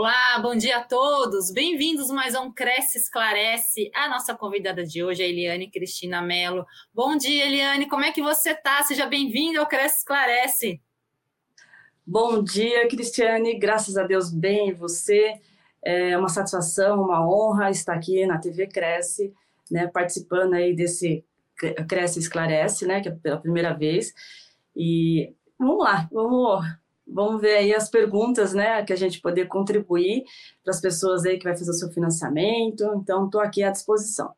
Olá, bom dia a todos. Bem-vindos mais a um Cresce Esclarece. A nossa convidada de hoje é a Eliane Cristina Mello. Bom dia, Eliane. Como é que você está? Seja bem-vinda ao Cresce Esclarece. Bom dia, Cristiane. Graças a Deus, bem você. É uma satisfação, uma honra estar aqui na TV Cresce, né, participando aí desse Cresce Esclarece, né, que é pela primeira vez. E vamos lá, vamos Vamos ver aí as perguntas, né, que a gente poder contribuir para as pessoas aí que vai fazer o seu financiamento. Então, estou aqui à disposição.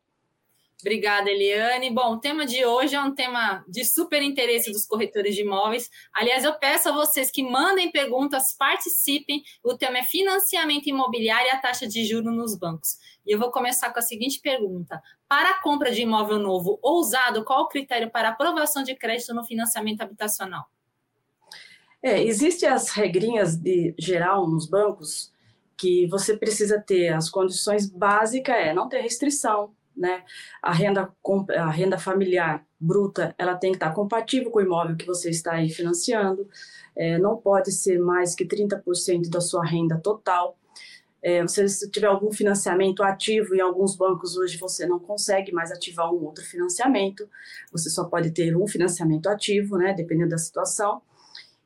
Obrigada, Eliane. Bom, o tema de hoje é um tema de super interesse dos corretores de imóveis. Aliás, eu peço a vocês que mandem perguntas, participem. O tema é financiamento imobiliário e a taxa de juros nos bancos. E eu vou começar com a seguinte pergunta: para a compra de imóvel novo ou usado, qual o critério para aprovação de crédito no financiamento habitacional? É, Existem as regrinhas de geral nos bancos que você precisa ter as condições básicas, é não ter restrição, né? A renda, a renda familiar bruta, ela tem que estar compatível com o imóvel que você está aí financiando, é, não pode ser mais que 30% da sua renda total. É, você, se tiver algum financiamento ativo, em alguns bancos hoje você não consegue mais ativar um outro financiamento, você só pode ter um financiamento ativo, né, dependendo da situação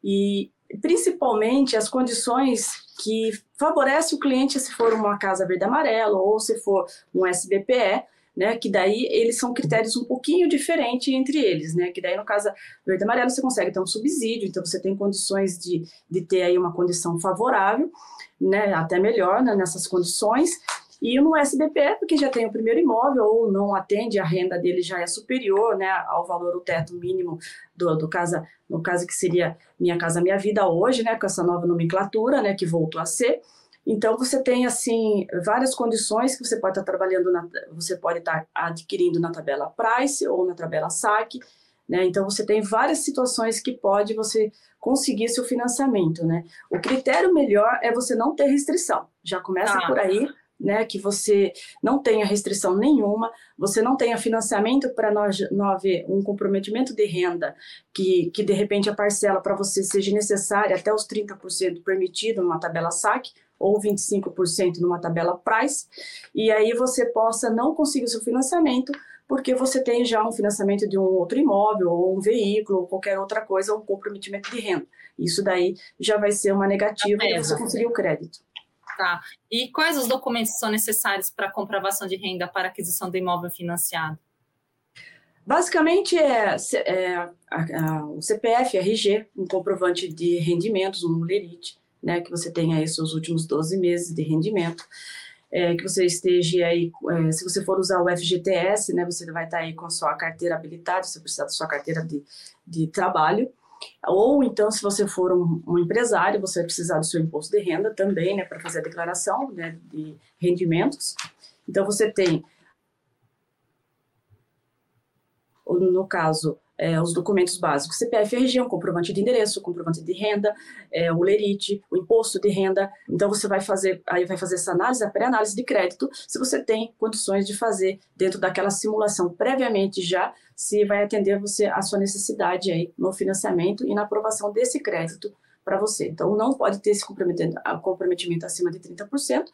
e principalmente as condições que favorecem o cliente se for uma casa verde amarelo ou se for um SBPE, né, que daí eles são critérios um pouquinho diferentes entre eles, né, que daí no caso verde amarelo você consegue ter um subsídio, então você tem condições de, de ter aí uma condição favorável, né, até melhor né, nessas condições, e no SBPE, porque já tem o primeiro imóvel ou não atende, a renda dele já é superior né, ao valor do teto mínimo do, do casa, no caso que seria Minha Casa Minha Vida hoje, né, com essa nova nomenclatura, né, que voltou a ser. Então você tem assim várias condições que você pode estar trabalhando, na, você pode estar adquirindo na tabela Price ou na tabela SAC, né? Então você tem várias situações que pode você conseguir seu financiamento, né? O critério melhor é você não ter restrição. Já começa ah. por aí né, que você não tenha restrição nenhuma, você não tenha financiamento para não haver um comprometimento de renda, que, que de repente a parcela para você seja necessária até os 30% permitido numa tabela SAC, ou 25% numa tabela Price, e aí você possa não conseguir o seu financiamento, porque você tem já um financiamento de um outro imóvel, ou um veículo, ou qualquer outra coisa, um comprometimento de renda. Isso daí já vai ser uma negativa e você conseguir o crédito. Tá. E quais os documentos são necessários para comprovação de renda para aquisição do imóvel financiado? Basicamente é, é a, a, o CPF, RG, um comprovante de rendimentos, um lerite, né, que você tenha aí seus últimos 12 meses de rendimento, é, que você esteja aí, é, se você for usar o FGTS, né, você vai estar aí com a sua carteira habilitada, você precisa da sua carteira de, de trabalho, ou então, se você for um, um, empresário, você vai precisar do seu imposto de renda também, né, para fazer a declaração né, de rendimentos. Então, você tem, no caso, é, os documentos básicos, CPF RG, um comprovante de endereço, comprovante de renda, é, o lerite, o imposto de renda. Então você vai fazer, aí vai fazer essa análise, a pré-análise de crédito, se você tem condições de fazer dentro daquela simulação previamente já, se vai atender você a sua necessidade aí no financiamento e na aprovação desse crédito para você. Então não pode ter esse comprometimento, comprometimento acima de 30%,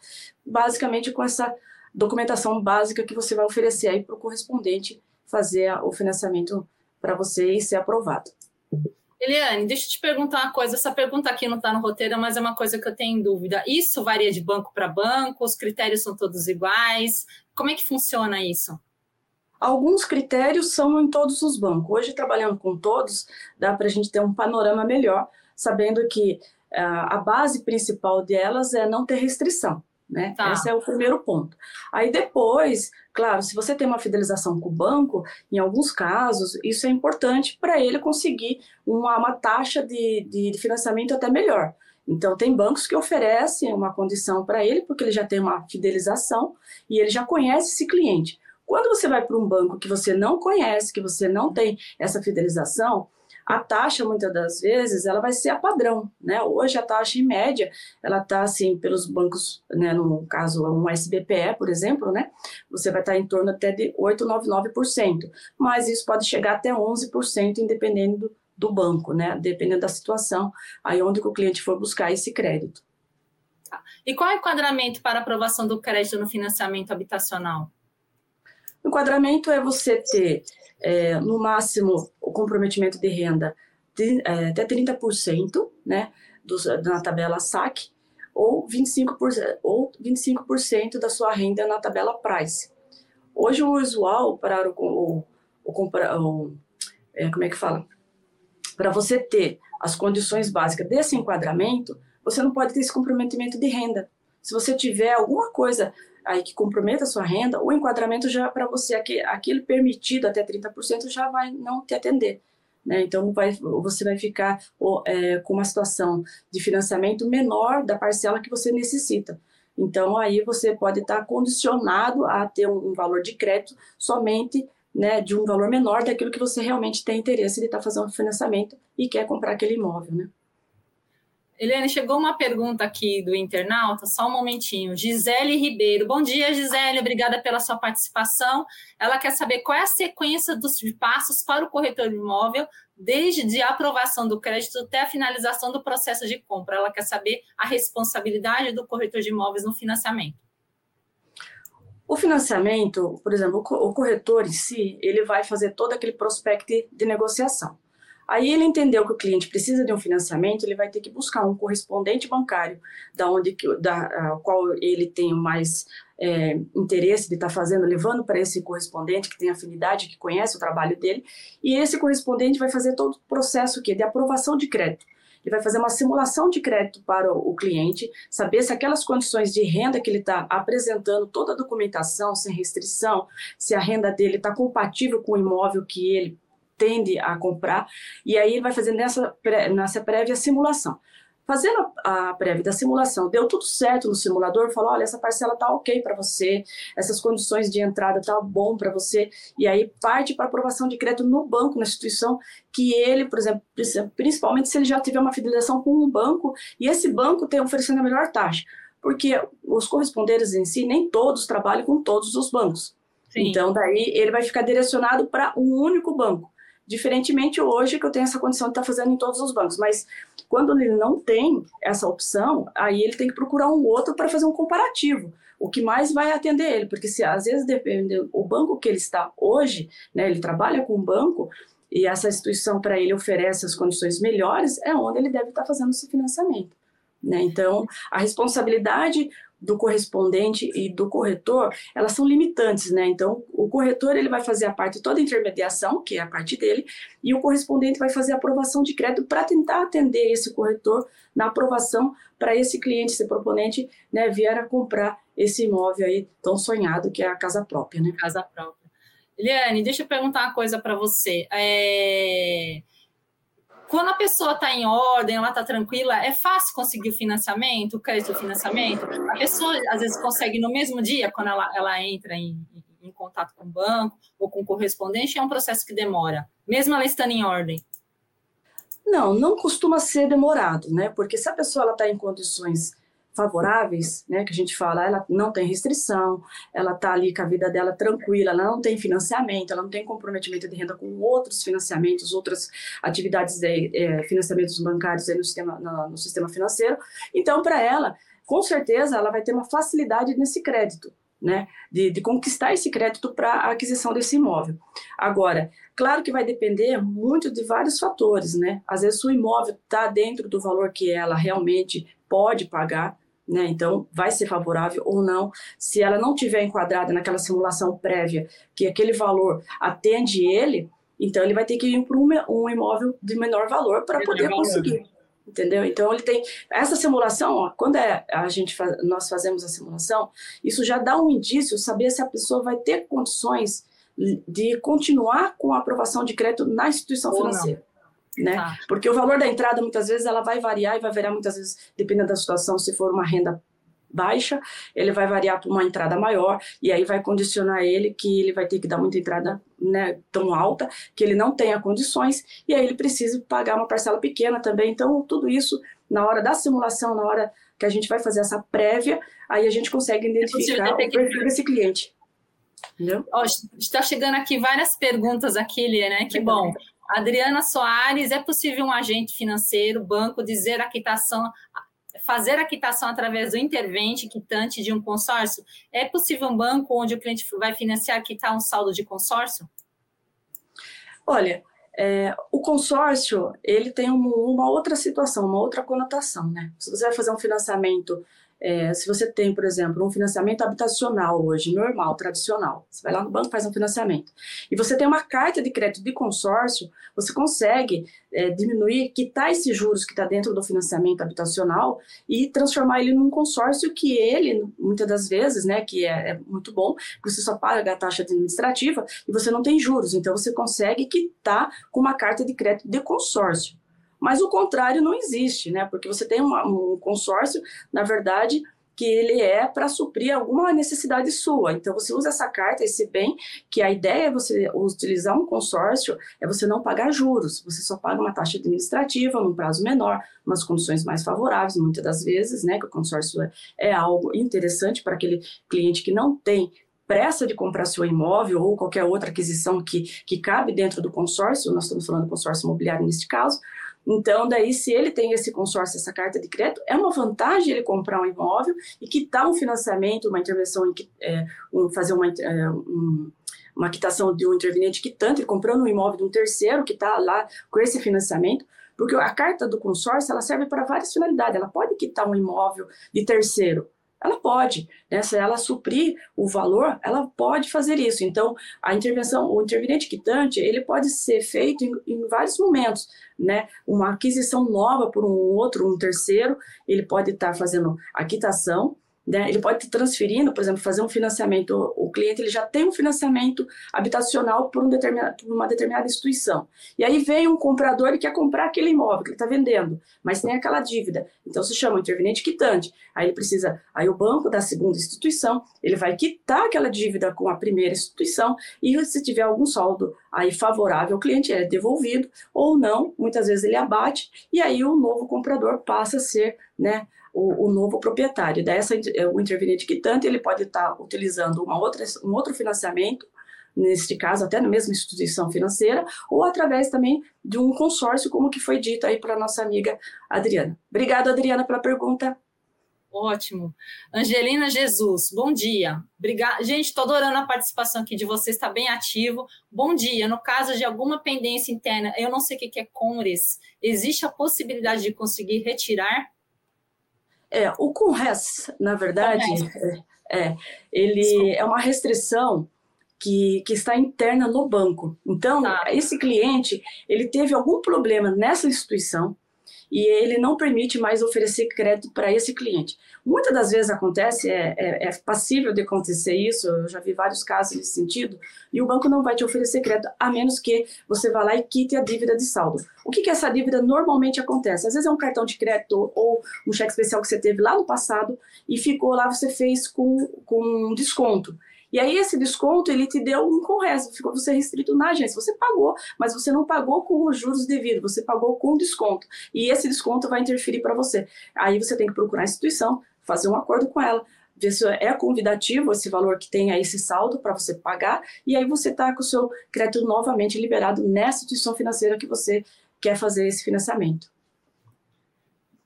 basicamente com essa documentação básica que você vai oferecer aí para o correspondente fazer o financiamento para você ser aprovado. Eliane, deixa eu te perguntar uma coisa. Essa pergunta aqui não está no roteiro, mas é uma coisa que eu tenho em dúvida. Isso varia de banco para banco? Os critérios são todos iguais? Como é que funciona isso? Alguns critérios são em todos os bancos. Hoje, trabalhando com todos, dá para a gente ter um panorama melhor, sabendo que uh, a base principal delas é não ter restrição. Né? Tá. Esse é o primeiro ponto. Aí depois, claro, se você tem uma fidelização com o banco, em alguns casos, isso é importante para ele conseguir uma, uma taxa de, de, de financiamento até melhor. Então, tem bancos que oferecem uma condição para ele, porque ele já tem uma fidelização e ele já conhece esse cliente. Quando você vai para um banco que você não conhece, que você não tem essa fidelização, a taxa muitas das vezes ela vai ser a padrão, né? Hoje a taxa em média ela está assim pelos bancos, né? No caso um SBPE, por exemplo, né? Você vai estar tá em torno até de 8,99%, mas isso pode chegar até 11% independendo do, do banco, né? Dependendo da situação, aí onde o cliente for buscar esse crédito. Tá. E qual é o enquadramento para aprovação do crédito no financiamento habitacional? O enquadramento é você ter, é, no máximo, comprometimento de renda de, é, até 30%, né, dos, na tabela SAC, ou 25%, ou 25% da sua renda na tabela Price. Hoje, o usual para o, o, o, o é, como é que fala? Para você ter as condições básicas desse enquadramento, você não pode ter esse comprometimento de renda. Se você tiver alguma coisa aí que comprometa a sua renda, o enquadramento já para você, aquele permitido até 30% já vai não te atender. Né? Então, vai, você vai ficar é, com uma situação de financiamento menor da parcela que você necessita. Então, aí você pode estar condicionado a ter um, valor de crédito somente né, de um valor menor daquilo que você realmente tem interesse de estar fazendo financiamento e quer comprar aquele imóvel. Né? Eliane, chegou uma pergunta aqui do internauta, só um momentinho. Gisele Ribeiro. Bom dia, Gisele, obrigada pela sua participação. Ela quer saber qual é a sequência dos passos para o corretor de imóvel, desde a aprovação do crédito até a finalização do processo de compra. Ela quer saber a responsabilidade do corretor de imóveis no financiamento. O financiamento, por exemplo, o corretor em si, ele vai fazer todo aquele prospecto de negociação. Aí ele entendeu que o cliente precisa de um financiamento, ele vai ter que buscar um correspondente bancário da onde da qual ele tem mais é, interesse de estar tá fazendo, levando para esse correspondente que tem afinidade, que conhece o trabalho dele, e esse correspondente vai fazer todo o processo que de aprovação de crédito. Ele vai fazer uma simulação de crédito para o cliente, saber se aquelas condições de renda que ele está apresentando, toda a documentação, sem restrição, se a renda dele está compatível com o imóvel que ele tende a comprar, e aí ele vai fazer nessa, nessa prévia simulação. Fazendo a, prévia da simulação, deu tudo certo no simulador, falou, olha, essa parcela tá ok para você, essas condições de entrada tá bom para você, e aí parte para aprovação de crédito no banco, na instituição, que ele, por exemplo, principalmente se ele já tiver uma fidelização com um banco, e esse banco tem oferecendo a melhor taxa, porque os correspondentes em si, nem todos trabalham com todos os bancos. Sim. Então, daí ele vai ficar direcionado para um único banco. Diferentemente hoje que eu tenho essa condição de estar fazendo em todos os bancos, mas quando ele não tem essa opção, aí ele tem que procurar um outro para fazer um comparativo. O que mais vai atender ele, porque se às vezes depende o banco que ele está hoje, né, ele trabalha com um banco e essa instituição para ele oferece as condições melhores, é onde ele deve estar fazendo esse financiamento. Né? Então, a responsabilidade do correspondente e do corretor, elas são limitantes, né? Então, o corretor ele vai fazer a parte toda a intermediação, que é a parte dele, e o correspondente vai fazer a aprovação de crédito para tentar atender esse corretor na aprovação para esse cliente, esse proponente, né, vier a comprar esse imóvel aí tão sonhado que é a casa própria, né? Casa própria. Eliane, deixa eu perguntar uma coisa para você. É quando a pessoa está em ordem, ela está tranquila, é fácil conseguir o financiamento, o crédito financiamento. A pessoa, às vezes, consegue no mesmo dia, quando ela, ela entra em, em contato com o banco ou com o correspondente, é um processo que demora, mesmo ela estando em ordem. Não, não costuma ser demorado, né? Porque se a pessoa está em condições favoráveis, né, que a gente fala, ela não tem restrição, ela está ali com a vida dela tranquila, ela não tem financiamento, ela não tem comprometimento de renda com outros financiamentos, outras atividades de é, financiamentos bancários no sistema, no, no sistema financeiro. Então, para ela, com certeza, ela vai ter uma facilidade nesse crédito. Né, de, de conquistar esse crédito para a aquisição desse imóvel. Agora, claro que vai depender muito de vários fatores, né? Às vezes o imóvel está dentro do valor que ela realmente pode pagar, né? Então, vai ser favorável ou não. Se ela não tiver enquadrada naquela simulação prévia que aquele valor atende ele, então ele vai ter que ir para um imóvel de menor valor para poder conseguir. Entendeu? Então ele tem essa simulação, ó, quando é, a gente faz, nós fazemos a simulação, isso já dá um indício saber se a pessoa vai ter condições de continuar com a aprovação de crédito na instituição ou financeira. Não né? Tá. Porque o valor da entrada muitas vezes ela vai variar e vai variar muitas vezes dependendo da situação, se for uma renda baixa, ele vai variar para uma entrada maior e aí vai condicionar ele que ele vai ter que dar muita entrada né, tão alta que ele não tenha condições e aí ele precisa pagar uma parcela pequena também. Então, tudo isso na hora da simulação, na hora que a gente vai fazer essa prévia, aí a gente consegue identificar o perfil desse cliente. Entendeu? Oh, está chegando aqui várias perguntas aqui, Lia, né? Que bom. Adriana Soares, é possível um agente financeiro, banco, dizer a quitação fazer a quitação através do intervente quitante de um consórcio? É possível um banco onde o cliente vai financiar quitar um saldo de consórcio? Olha, é, o consórcio ele tem uma, uma outra situação, uma outra conotação, né? Se você vai fazer um financiamento é, se você tem, por exemplo, um financiamento habitacional hoje, normal, tradicional, você vai lá no banco faz um financiamento, e você tem uma carta de crédito de consórcio, você consegue é, diminuir, quitar esses juros que está dentro do financiamento habitacional e transformar ele num consórcio que ele, muitas das vezes, né, que é, é muito bom, você só paga a taxa administrativa e você não tem juros, então você consegue quitar com uma carta de crédito de consórcio. Mas o contrário não existe, né? Porque você tem uma, um consórcio, na verdade, que ele é para suprir alguma necessidade sua. Então você usa essa carta, esse bem, que a ideia é você utilizar um consórcio, é você não pagar juros, você só paga uma taxa administrativa num prazo menor, umas condições mais favoráveis, muitas das vezes, né? Que o consórcio é, é algo interessante para aquele cliente que não tem pressa de comprar seu imóvel ou qualquer outra aquisição que, que cabe dentro do consórcio, nós estamos falando do consórcio imobiliário neste caso, então, daí, se ele tem esse consórcio, essa carta de crédito, é uma vantagem ele comprar um imóvel e quitar um financiamento, uma intervenção, é, um, fazer uma, é, um, uma quitação de um interveniente quitante, comprando um imóvel de um terceiro que está lá com esse financiamento, porque a carta do consórcio ela serve para várias finalidades. Ela pode quitar um imóvel de terceiro, ela pode, né? Se ela suprir o valor, ela pode fazer isso. Então, a intervenção, o interveniente quitante, ele pode ser feito em, em vários momentos, né? Uma aquisição nova por um outro, um terceiro, ele pode estar tá fazendo a quitação, né? Ele pode estar transferindo, por exemplo, fazer um financiamento. O cliente ele já tem um financiamento habitacional por, um determinado, por uma determinada instituição. E aí vem um comprador e quer comprar aquele imóvel que ele está vendendo, mas tem aquela dívida. Então se chama interveniente quitante. Aí ele precisa, aí o banco da segunda instituição ele vai quitar aquela dívida com a primeira instituição e se tiver algum saldo aí favorável ao cliente é devolvido ou não. Muitas vezes ele abate e aí o novo comprador passa a ser, né? O, o novo proprietário. Dessa, é, o interveniente quitante ele pode estar utilizando uma outra, um outro financiamento, neste caso até na mesma instituição financeira, ou através também de um consórcio, como que foi dito aí para nossa amiga Adriana. Obrigada, Adriana, pela pergunta. Ótimo. Angelina Jesus, bom dia. Obrigada. Gente, estou adorando a participação aqui de vocês, está bem ativo. Bom dia. No caso de alguma pendência interna, eu não sei o que é CONRES, existe a possibilidade de conseguir retirar? É, o CONRES, na verdade, é, é, ele é uma restrição que, que está interna no banco. Então, tá. esse cliente, ele teve algum problema nessa instituição, e ele não permite mais oferecer crédito para esse cliente. Muitas das vezes acontece, é, é, é, passível de acontecer isso, eu já vi vários casos nesse sentido, e o banco não vai te oferecer crédito, a menos que você vá lá e quite a dívida de saldo. O que, que essa dívida normalmente acontece? Às vezes é um cartão de crédito ou um cheque especial que você teve lá no passado e ficou lá, você fez com, com desconto. E aí esse desconto ele te deu um correto, ficou você restrito na agência. Você pagou, mas você não pagou com os juros devidos, você pagou com desconto. E esse desconto vai interferir para você. Aí você tem que procurar a instituição, fazer um acordo com ela, ver se é convidativo esse valor que tem aí esse saldo para você pagar, e aí você está com o seu crédito novamente liberado nessa instituição financeira que você quer fazer esse financiamento.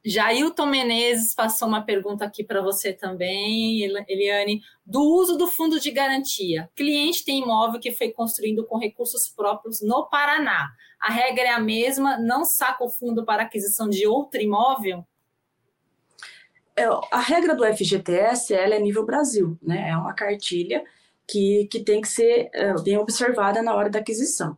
Jailton Menezes passou uma pergunta aqui para você também, Eliane, do uso do fundo de garantia. Cliente tem imóvel que foi construído com recursos próprios no Paraná. A regra é a mesma, não saca o fundo para aquisição de outro imóvel? É, a regra do FGTS ela é nível Brasil, né? É uma cartilha que, que tem que ser é, bem observada na hora da aquisição.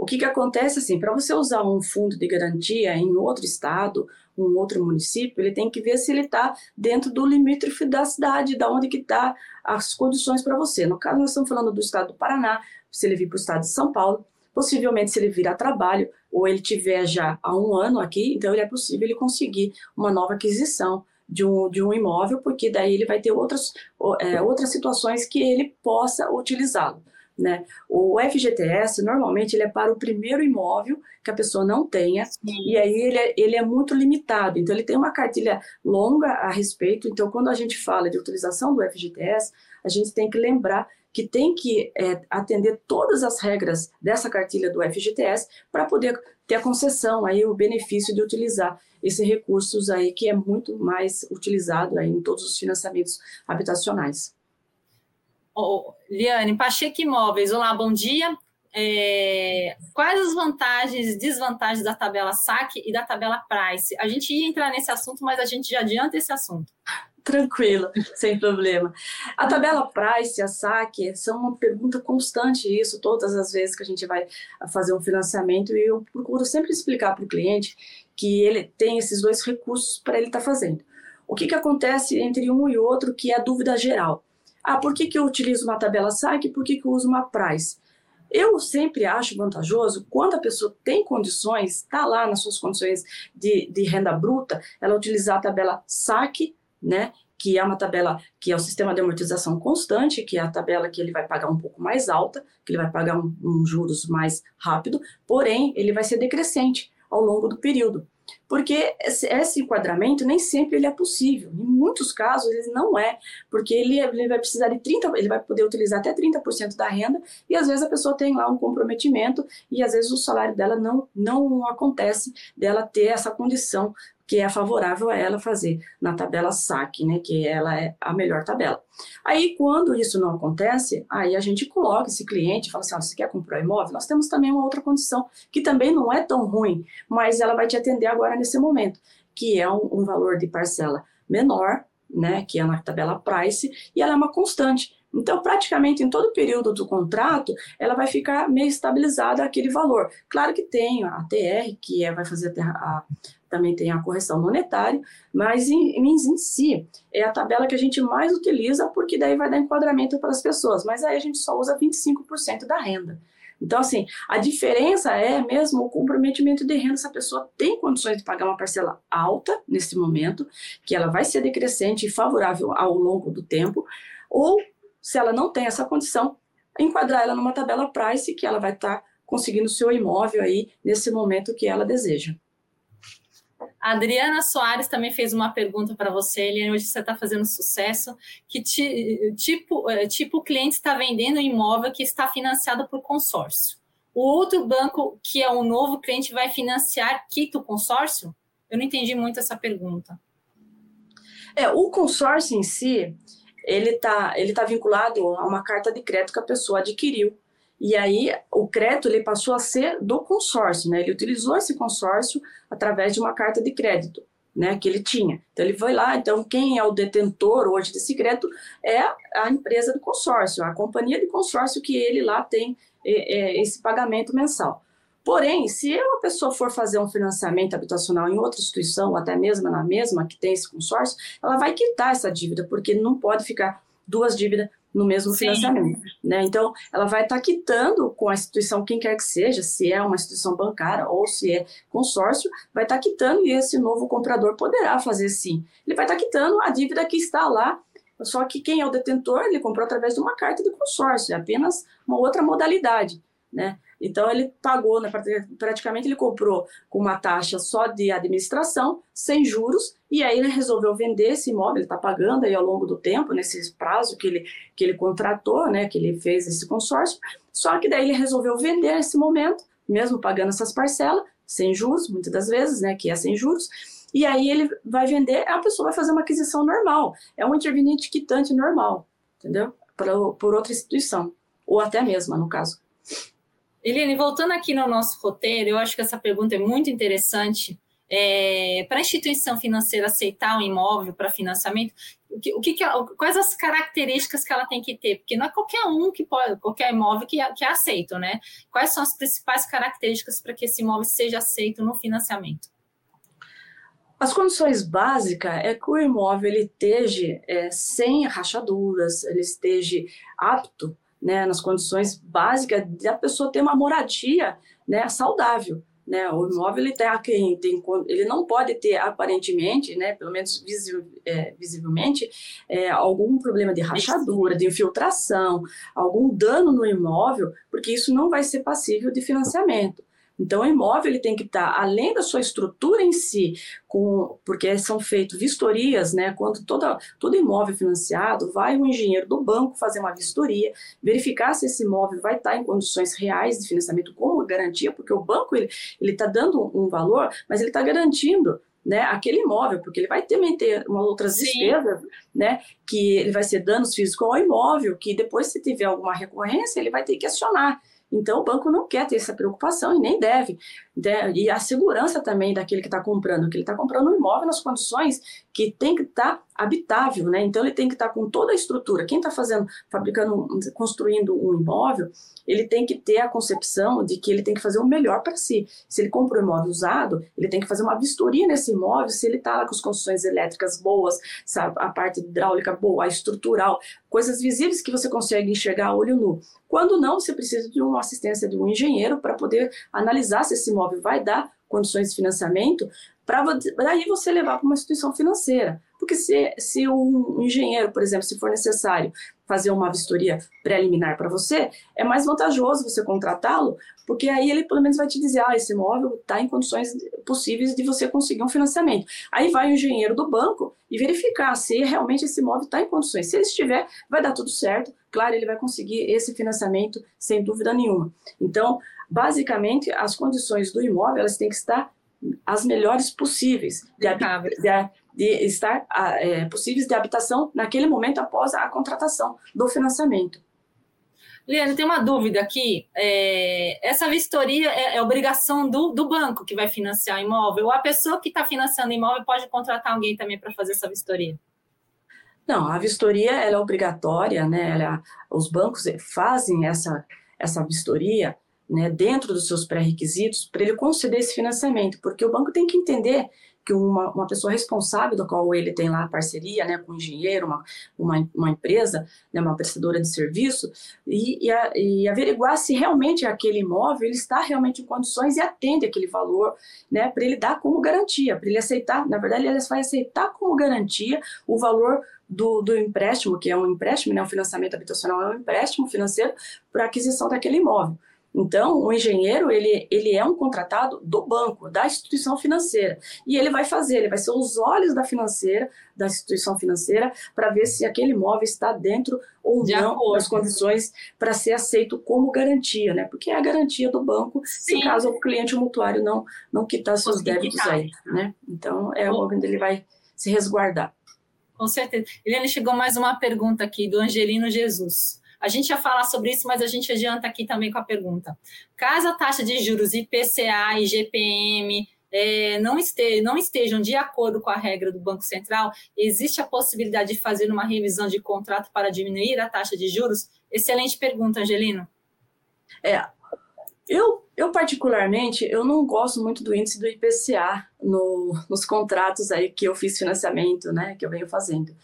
O que, que acontece assim, para você usar um fundo de garantia em outro estado, um outro município, ele tem que ver se ele está dentro do limítrofe da cidade, da onde que está as condições para você. No caso, nós estamos falando do estado do Paraná, se ele vir para o estado de São Paulo, possivelmente se ele vir a trabalho ou ele tiver já há um ano aqui, então ele é possível ele conseguir uma nova aquisição de um, de um imóvel, porque daí ele vai ter outras, é, outras situações que ele possa utilizá-lo. Né? O FGTS, normalmente, ele é para o primeiro imóvel que a pessoa não tenha, Sim. e aí ele é, ele é muito limitado. Então, ele tem uma cartilha longa a respeito. Então, quando a gente fala de utilização do FGTS, a gente tem que lembrar que tem que é, atender todas as regras dessa cartilha do FGTS para poder ter a concessão, aí o benefício de utilizar esses recursos aí que é muito mais utilizado aí em todos os financiamentos habitacionais. Oh, Liane, Pacheco Imóveis, olá, bom dia. É, quais as vantagens e desvantagens da tabela SAC e da tabela Price? A gente ia entrar nesse assunto, mas a gente já adianta esse assunto. Tranquilo, sem problema. A tabela Price e a SAC são uma pergunta constante, isso, todas as vezes que a gente vai fazer um financiamento, e eu procuro sempre explicar para o cliente que ele tem esses dois recursos para ele estar tá fazendo. O que, que acontece entre um e outro que é a dúvida geral? Ah, por que, que eu utilizo uma tabela SAC por que, que eu uso uma Price? Eu sempre acho vantajoso quando a pessoa tem condições, está lá nas suas condições de, de renda bruta, ela utilizar a tabela SAC né? Que é uma tabela que é o sistema de amortização constante, que é a tabela que ele vai pagar um pouco mais alta, que ele vai pagar um, um juros mais rápido, porém ele vai ser decrescente ao longo do período. Porque esse, enquadramento nem sempre ele é possível. Em muitos casos ele não é, porque ele, ele vai precisar de 30, ele vai poder utilizar até 30% da renda, e às vezes a pessoa tem lá um comprometimento, e às vezes o salário dela não, não acontece dela ter essa condição que é favorável a ela fazer na tabela SAC, né, que ela é a melhor tabela. Aí, quando isso não acontece, aí a gente coloca esse cliente e fala assim, você quer comprar um imóvel? Nós temos também uma outra condição, que também não é tão ruim, mas ela vai te atender agora nesse momento, que é um, um valor de parcela menor, né, que é na tabela price, e ela é uma constante. Então, praticamente em todo o período do contrato, ela vai ficar meio estabilizada aquele valor. Claro que tem a TR, que é, vai fazer a, também tem a correção monetária, mas em, em, em, si é a tabela que a gente mais utiliza, porque daí vai dar enquadramento para as pessoas, mas aí a gente só usa 25% da renda. Então, assim, a diferença é mesmo o comprometimento de renda, se a pessoa tem condições de pagar uma parcela alta nesse momento, que ela vai ser decrescente e favorável ao longo do tempo, ou se ela não tem essa condição, enquadrar ela numa tabela price que ela vai estar tá conseguindo seu imóvel aí nesse momento que ela deseja. A Adriana Soares também fez uma pergunta para você, Eliane, hoje você está fazendo sucesso. Que tipo, é, tipo o cliente está vendendo um imóvel que está financiado por consórcio? O outro banco, que é o novo cliente, vai financiar quita o consórcio? Eu não entendi muito essa pergunta. É, o consórcio em si, ele está ele tá vinculado a uma carta de crédito que a pessoa adquiriu. E aí o crédito ele passou a ser do consórcio, né? Ele utilizou esse consórcio através de uma carta de crédito, né? Que ele tinha. Então ele foi lá. Então quem é o detentor hoje desse crédito é a empresa do consórcio, a companhia de consórcio que ele lá tem é, é, esse pagamento mensal. Porém, se uma pessoa for fazer um financiamento habitacional em outra instituição, ou até mesmo na mesma que tem esse consórcio, ela vai quitar essa dívida, porque não pode ficar duas dívidas no mesmo Sim. financiamento. Né? Então, ela vai estar tá quitando com a instituição, quem quer que seja, se é uma instituição bancária ou se é consórcio, vai estar tá quitando e esse novo comprador poderá fazer sim. Ele vai estar tá quitando a dívida que está lá, só que quem é o detentor, ele comprou através de uma carta de consórcio, é apenas uma outra modalidade. Né? Então ele pagou, né, praticamente ele comprou com uma taxa só de administração, sem juros, e aí ele resolveu vender esse imóvel, ele está pagando aí ao longo do tempo, nesse prazo que ele, que ele contratou, né, que ele fez esse consórcio, só que daí ele resolveu vender nesse momento, mesmo pagando essas parcelas, sem juros, muitas das vezes, né, que é sem juros, e aí ele vai vender, a pessoa vai fazer uma aquisição normal, é um interveniente quitante normal, entendeu? Por, por outra instituição, ou até mesma, no caso. Eliane, voltando aqui no nosso roteiro, eu acho que essa pergunta é muito interessante. É, para a instituição financeira aceitar um imóvel para financiamento, o que, o que, que, quais as características que ela tem que ter? Porque não é qualquer um que pode, qualquer imóvel que, que é aceito, né? Quais são as principais características para que esse imóvel seja aceito no financiamento? As condições básicas é que o imóvel ele esteja é, sem rachaduras, ele esteja apto né, nas condições básicas da pessoa ter uma moradia né, saudável. Né, o imóvel ele, tem, tem, ele não pode ter aparentemente, né, pelo menos é, visivelmente, é, algum problema de rachadura, de infiltração, algum dano no imóvel, porque isso não vai ser passível de financiamento. Então, o imóvel ele tem que estar, além da sua estrutura em si, com, porque são feitas vistorias, né? Quando toda, todo imóvel financiado, vai um engenheiro do banco fazer uma vistoria, verificar se esse imóvel vai estar em condições reais de financiamento como garantia, porque o banco ele está dando um valor, mas ele está garantindo né, aquele imóvel, porque ele vai também ter uma outras Sim. despesas, né, que ele vai ser danos físicos ao imóvel, que depois se tiver alguma recorrência, ele vai ter que acionar. Então, o banco não quer ter essa preocupação e nem deve. Né? E a segurança também daquele que está comprando, que ele está comprando um imóvel nas condições que tem que estar tá habitável, né? Então, ele tem que estar tá com toda a estrutura. Quem está fazendo, fabricando, construindo um imóvel, ele tem que ter a concepção de que ele tem que fazer o melhor para si. Se ele compra um imóvel usado, ele tem que fazer uma vistoria nesse imóvel, se ele está com as condições elétricas boas, sabe? a parte hidráulica boa, a estrutural, coisas visíveis que você consegue enxergar a olho nu. Quando não, você precisa de uma assistência de um engenheiro para poder analisar se esse imóvel vai dar condições de financiamento, para daí você levar para uma instituição financeira. Porque se, se um engenheiro, por exemplo, se for necessário fazer uma vistoria preliminar para você, é mais vantajoso você contratá-lo, porque aí ele pelo menos vai te dizer, ah, esse imóvel está em condições possíveis de você conseguir um financiamento. Aí vai o engenheiro do banco e verificar se realmente esse imóvel está em condições. Se ele estiver, vai dar tudo certo, claro, ele vai conseguir esse financiamento sem dúvida nenhuma. Então, basicamente, as condições do imóvel elas têm que estar as melhores possíveis de, de, de estar é, possíveis de habitação naquele momento após a contratação do financiamento. Liane, tem uma dúvida aqui. É, essa vistoria é, é, obrigação do, do banco que vai financiar o imóvel, ou a pessoa que está financiando o imóvel pode contratar alguém também para fazer essa vistoria? Não, a vistoria ela é obrigatória, né? Ela, os bancos fazem essa, essa vistoria né, dentro dos seus pré-requisitos para ele conceder esse financiamento, porque o banco tem que entender que uma, uma pessoa responsável da qual ele tem lá parceria, né, com um engenheiro, uma, uma, uma empresa, né, uma prestadora de serviço, e, e, a, e, averiguar se realmente aquele imóvel ele está realmente em condições e atende aquele valor, né, para ele dar como garantia, para ele aceitar, na verdade ele vai aceitar como garantia o valor do, do empréstimo, que é um empréstimo, né, um financiamento habitacional é um empréstimo financeiro para aquisição daquele imóvel. Então, o engenheiro, ele, ele é um contratado do banco, da instituição financeira. E ele vai fazer, ele vai ser os olhos da financeira, da instituição financeira, para ver se aquele imóvel está dentro ou De não acordo. das condições para ser aceito como garantia, né? Porque é a garantia do banco, Sim. se caso o cliente o mutuário não, não quitar seus débitos aí, né? Então, é onde ele vai se resguardar. Com certeza. Eliane, chegou mais uma pergunta aqui do Angelino Jesus. A gente ia falar sobre isso, mas a gente adianta aqui também com a pergunta. Caso a taxa de juros IPCA e GPM é, não, este, não estejam de acordo com a regra do Banco Central, existe a possibilidade de fazer uma revisão de contrato para diminuir a taxa de juros? Excelente pergunta, Angelino. É, eu, eu particularmente, eu não gosto muito do índice do IPCA no, nos contratos aí que eu fiz financiamento, né, que eu venho fazendo.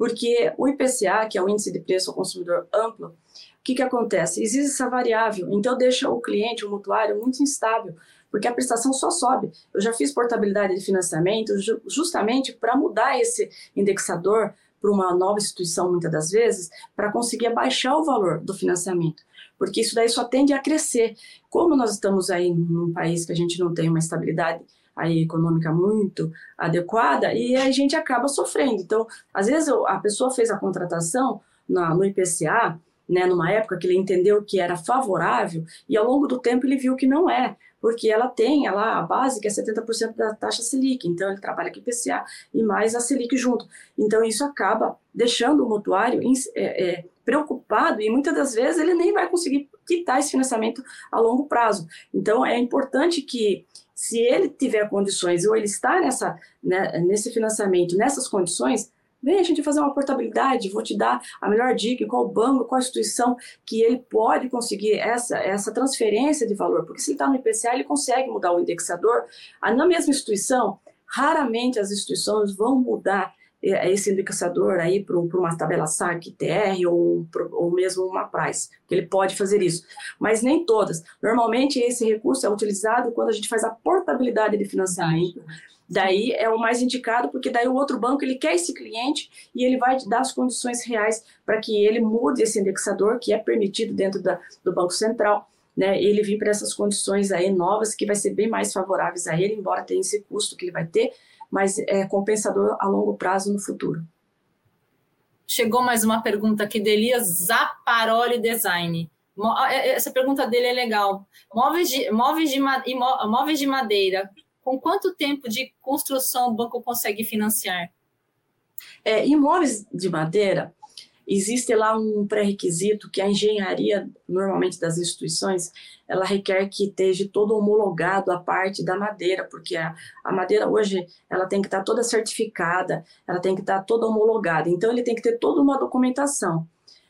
Porque o IPCA, que é o Índice de Preço ao Consumidor Amplo, o que, que acontece? Existe essa variável, então deixa o cliente, o mutuário, muito instável, porque a prestação só sobe. Eu já fiz portabilidade de financiamento justamente para mudar esse indexador para uma nova instituição, muitas das vezes, para conseguir abaixar o valor do financiamento, porque isso daí só tende a crescer. Como nós estamos aí num país que a gente não tem uma estabilidade aí econômica muito adequada e a gente acaba sofrendo. Então, às vezes a pessoa fez a contratação na, no IPCA, né, numa época que ele entendeu que era favorável e ao longo do tempo ele viu que não é, porque ela tem ela, a base que é 70% da taxa Selic, então ele trabalha com IPCA e mais a Selic junto. Então isso acaba deixando o mutuário é, é, preocupado e muitas das vezes ele nem vai conseguir quitar esse financiamento a longo prazo. Então é importante que se ele tiver condições ou ele está nessa, né, nesse financiamento, nessas condições, vem a gente fazer uma portabilidade, vou te dar a melhor dica, qual banco, qual instituição que ele pode conseguir essa, essa transferência de valor, porque se ele está no IPCA, ele consegue mudar o indexador. Na mesma instituição, raramente as instituições vão mudar esse indexador aí para uma tabela SAC TR ou, ou mesmo uma price, que ele pode fazer isso, mas nem todas. Normalmente esse recurso é utilizado quando a gente faz a portabilidade de financiamento. Daí é o mais indicado, porque daí o outro banco ele quer esse cliente e ele vai dar as condições reais para que ele mude esse indexador que é permitido dentro da, do Banco Central né, ele vir para essas condições aí novas que vai ser bem mais favoráveis a ele, embora tenha esse custo que ele vai ter, mas é compensador a longo prazo no futuro. Chegou mais uma pergunta aqui de Elias Zaparoli Design. É, é, essa pergunta dele é legal. Móveis de, móveis de, móveis de madeira, com quanto tempo de construção o banco consegue financiar? É, imóveis de madeira, existe lá um pré-requisito que a engenharia, normalmente das instituições, ela requer que esteja todo homologado a parte da madeira, porque a, a madeira hoje ela tem que estar toda certificada, ela tem que estar toda homologada, então ele tem que ter toda uma documentação.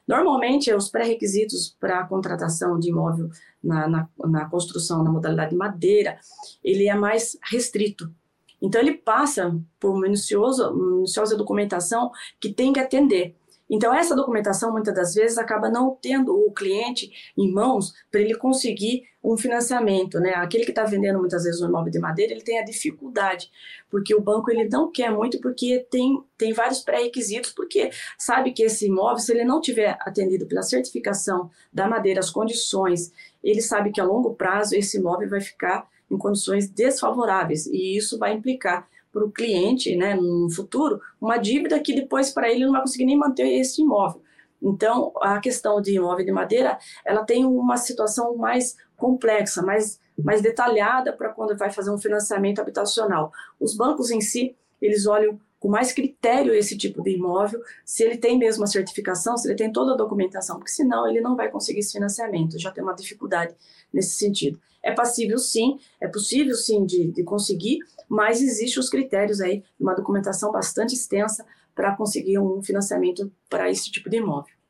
Normalmente, os pré-requisitos para a contratação de imóvel na, na, na, construção na modalidade madeira, ele é mais restrito. Então, ele passa por minucioso, minuciosa documentação que tem que atender. Então, essa documentação, muitas das vezes, acaba não tendo o cliente em mãos para ele conseguir um financiamento, né? Aquele que está vendendo muitas vezes um imóvel de madeira, ele tem a dificuldade, porque o banco ele não quer muito, porque tem, tem vários pré-requisitos, porque sabe que esse imóvel, se ele não tiver atendido pela certificação da madeira, as condições, ele sabe que a longo prazo esse imóvel vai ficar em condições desfavoráveis, e isso vai implicar para o cliente, né, no futuro, uma dívida que depois para ele não vai conseguir nem manter esse imóvel. Então, a questão de imóvel de madeira, ela tem uma situação mais complexa, mais, mais detalhada para quando vai fazer um financiamento habitacional. Os bancos em si, eles olham com mais critério esse tipo de imóvel, se ele tem mesmo a certificação, se ele tem toda a documentação, porque senão ele não vai conseguir esse financiamento, já tem uma dificuldade nesse sentido. É passível sim, é possível sim de, de conseguir, mas existem os critérios aí, uma documentação bastante extensa para conseguir um financiamento para esse tipo de imóvel.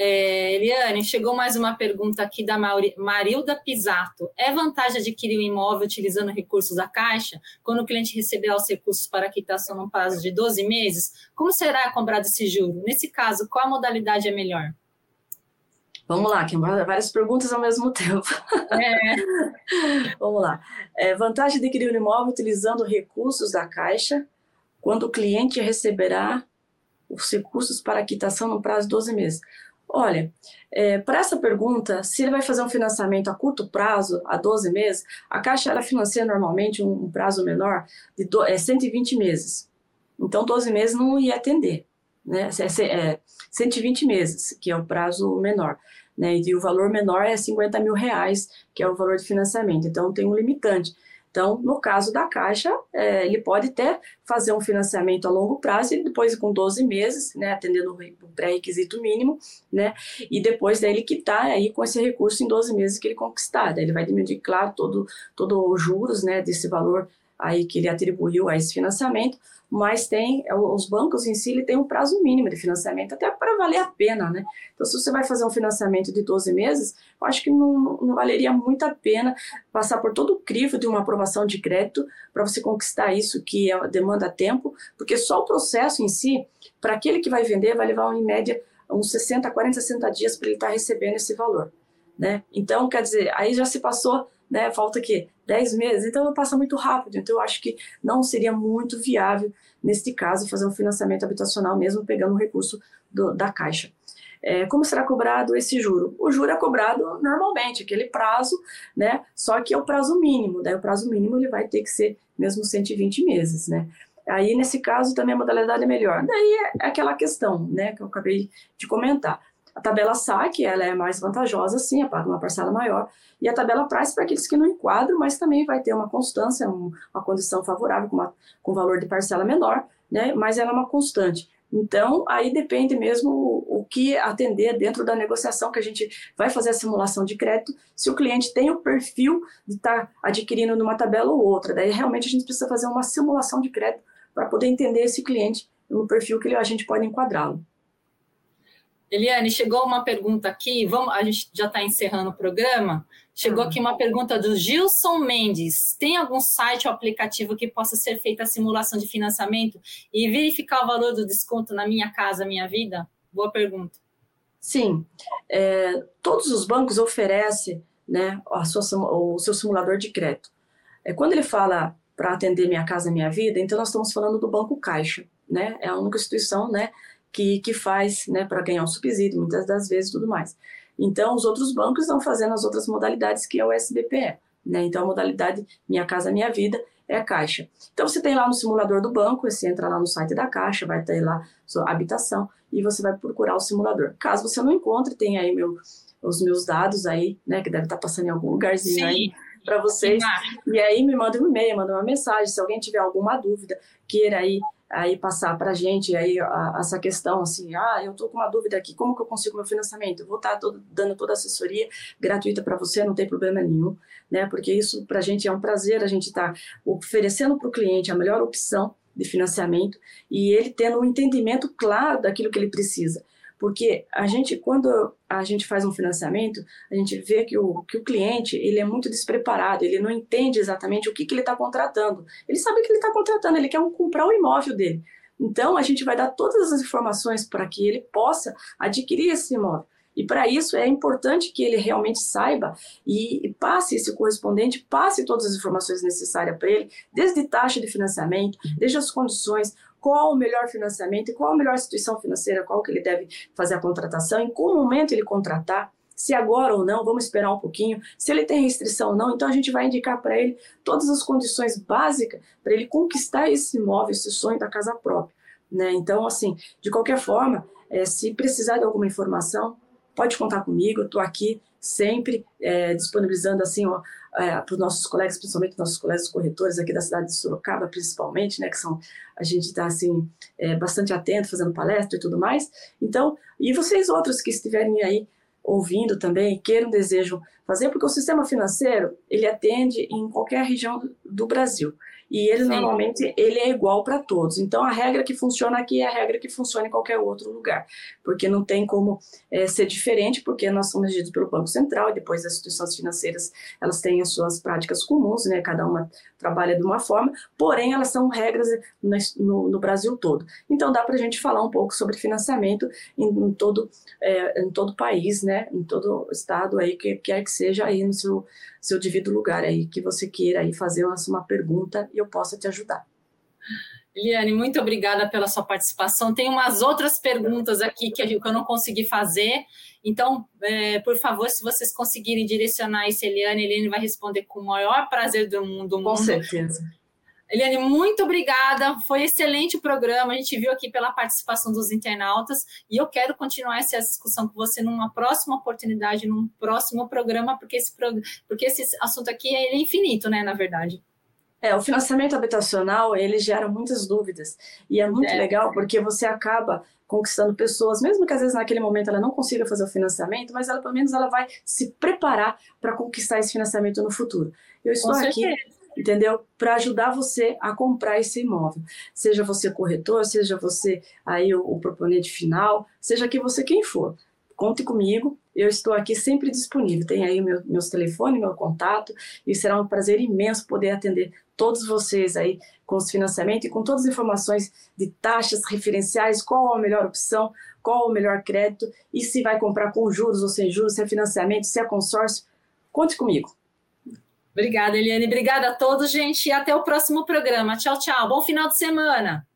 É, Eliane, chegou mais uma pergunta aqui da Marilda Pisato. É vantagem adquirir um imóvel utilizando recursos da Caixa quando o cliente receber os recursos para quitação no prazo de 12 meses? Como será cobrado esse juro? Nesse caso, qual a modalidade é melhor? Vamos lá, que várias perguntas ao mesmo tempo. É. Vamos lá. É, vantagem de adquirir um imóvel utilizando recursos da Caixa quando o cliente receberá os recursos para quitação no prazo de 12 meses. Olha, é, para essa pergunta, se ele vai fazer um financiamento a curto prazo, a 12 meses, a Caixa ela financia normalmente um, um prazo menor de do, é, 120 meses. Então, 12 meses não ia atender. Né? É, é, 120 meses, que é o prazo menor né? E o valor menor é 50 mil reais, que é o valor de financiamento. Então, tem um limitante. Então, no caso da Caixa, é, ele pode até fazer um financiamento a longo prazo e depois com 12 meses, né, atendendo o pré-requisito mínimo, né, e depois daí ele quitar aí com esse recurso em 12 meses que ele conquistar. Daí ele vai diminuir, claro, todo, todo os juros, né, desse valor aí que ele atribuiu a esse financiamento, mas tem é, os bancos em si ele tem um prazo mínimo de financiamento até para valer a pena, né? Então se você vai fazer um financiamento de 12 meses, eu acho que não, não valeria muito a pena passar por todo o crivo de uma aprovação de crédito para você conquistar isso que é, demanda tempo, porque só o processo em si, para aquele que vai vender, vai levar em média uns 60, 40, 60 dias para ele estar tá recebendo esse valor, né? Então, quer dizer, aí já se passou né? Falta que 10 meses, então passa muito rápido. Então eu acho que não seria muito viável neste caso fazer um financiamento habitacional mesmo pegando o recurso do, da caixa. É, como será cobrado esse juro? O juro é cobrado normalmente, aquele prazo, né? Só que é o prazo mínimo, daí o prazo mínimo ele vai ter que ser mesmo 120 meses, né? Aí, nesse caso, também a modalidade é melhor. Daí é aquela questão, né, que eu acabei de comentar. A tabela SAC, ela é mais vantajosa, sim, é paga uma parcela maior, e a tabela price para aqueles que não enquadram, mas também vai ter uma constância, um, uma condição favorável com, uma, com valor de parcela menor, né? mas ela é uma constante. Então, aí depende mesmo o, o que atender dentro da negociação que a gente vai fazer a simulação de crédito, se o cliente tem o perfil de estar tá adquirindo numa tabela ou outra. Daí, realmente, a gente precisa fazer uma simulação de crédito para poder entender esse cliente no perfil que a gente pode enquadrá-lo. Eliane, chegou uma pergunta aqui, vamos, a gente já está encerrando o programa. Chegou uhum. aqui uma pergunta do Gilson Mendes. Tem algum site ou aplicativo que possa ser feita a simulação de financiamento e verificar o valor do desconto na minha casa, minha vida? Boa pergunta. Sim, é, todos os bancos oferecem né, sua, o seu simulador de crédito. É, quando ele fala para atender minha casa, minha vida, então nós estamos falando do Banco Caixa, né? É a única instituição, né, que, que faz né, para ganhar um subsídio, muitas das vezes tudo mais. Então, os outros bancos estão fazendo as outras modalidades, que é o SBPE. Né? Então, a modalidade Minha Casa Minha Vida é a Caixa. Então, você tem lá no simulador do banco, você entra lá no site da Caixa, vai ter lá sua habitação e você vai procurar o simulador. Caso você não encontre, tem aí meu, os meus dados aí, né, que deve estar passando em algum lugarzinho Sim. aí para vocês. Sim. E aí me manda um e-mail, manda uma mensagem, se alguém tiver alguma dúvida, queira aí aí passar para a gente aí essa questão assim, ah, eu estou com uma dúvida aqui, como que eu consigo meu financiamento? Eu vou estar tá todo, dando toda a assessoria gratuita para você, não tem problema nenhum, né? Porque isso para a gente é um prazer, a gente está oferecendo para o cliente a melhor opção de financiamento e ele tendo um entendimento claro daquilo que ele precisa. Porque a gente, quando a gente faz um financiamento, a gente vê que o, que o cliente ele é muito despreparado, ele não entende exatamente o que, que ele está contratando. Ele sabe que ele está contratando, ele quer um, comprar o imóvel dele. Então, a gente vai dar todas as informações para que ele possa adquirir esse imóvel. E para isso é importante que ele realmente saiba e, passe esse correspondente, passe todas as informações necessárias para ele, desde taxa de financiamento, desde as condições, qual o melhor financiamento qual a melhor instituição financeira, qual que ele deve fazer a contratação, em qual momento ele contratar, se agora ou não, vamos esperar um pouquinho, se ele tem restrição ou não, então a gente vai indicar para ele todas as condições básicas para ele conquistar esse imóvel, esse sonho da casa própria. Né? Então, assim, de qualquer forma, é, se precisar de alguma informação, pode contar comigo, eu estou aqui sempre é, disponibilizando assim é, para os nossos colegas, principalmente nossos colegas corretores aqui da cidade de Sorocaba, principalmente, né, que são a gente está assim é, bastante atento, fazendo palestra e tudo mais. Então, e vocês outros que estiverem aí ouvindo também, queiram, desejam fazer, porque o sistema financeiro ele atende em qualquer região do Brasil e ele Sim. normalmente ele é igual para todos. Então a regra que funciona aqui é a regra que funciona em qualquer outro lugar, porque não tem como é, ser diferente, porque nós somos regidos pelo Banco Central e depois as instituições financeiras elas têm as suas práticas comuns, né? Cada uma trabalha de uma forma, porém elas são regras no, no Brasil todo. Então dá para a gente falar um pouco sobre financiamento em, em todo é, em todo país, né? Em todo estado aí que quer que seja aí no seu seu devido lugar aí que você queira aí fazer uma pergunta e eu possa te ajudar. Eliane, muito obrigada pela sua participação. Tem umas outras perguntas aqui que eu não consegui fazer. Então, é, por favor, se vocês conseguirem direcionar isso, Eliane, Eliane vai responder com o maior prazer do mundo. Com certeza. Eliane, muito obrigada. Foi excelente o programa. A gente viu aqui pela participação dos internautas e eu quero continuar essa discussão com você numa próxima oportunidade, num próximo programa, porque esse, porque esse assunto aqui é infinito, né? Na verdade. É, o financiamento habitacional, ele gera muitas dúvidas. E é muito é. legal porque você acaba conquistando pessoas, mesmo que às vezes naquele momento ela não consiga fazer o financiamento, mas ela pelo menos ela vai se preparar para conquistar esse financiamento no futuro. Eu estou aqui, entendeu? Para ajudar você a comprar esse imóvel. Seja você corretor, seja você aí o, o proponente final, seja que você quem for. Conte comigo, eu estou aqui sempre disponível. Tem aí meu, meus telefones, meu contato, e será um prazer imenso poder atender todos vocês aí com os financiamentos e com todas as informações de taxas referenciais, qual a melhor opção, qual o melhor crédito e se vai comprar com juros ou sem juros, se é financiamento, se é consórcio. Conte comigo. Obrigada, Eliane. Obrigada a todos, gente. E até o próximo programa. Tchau, tchau. Bom final de semana.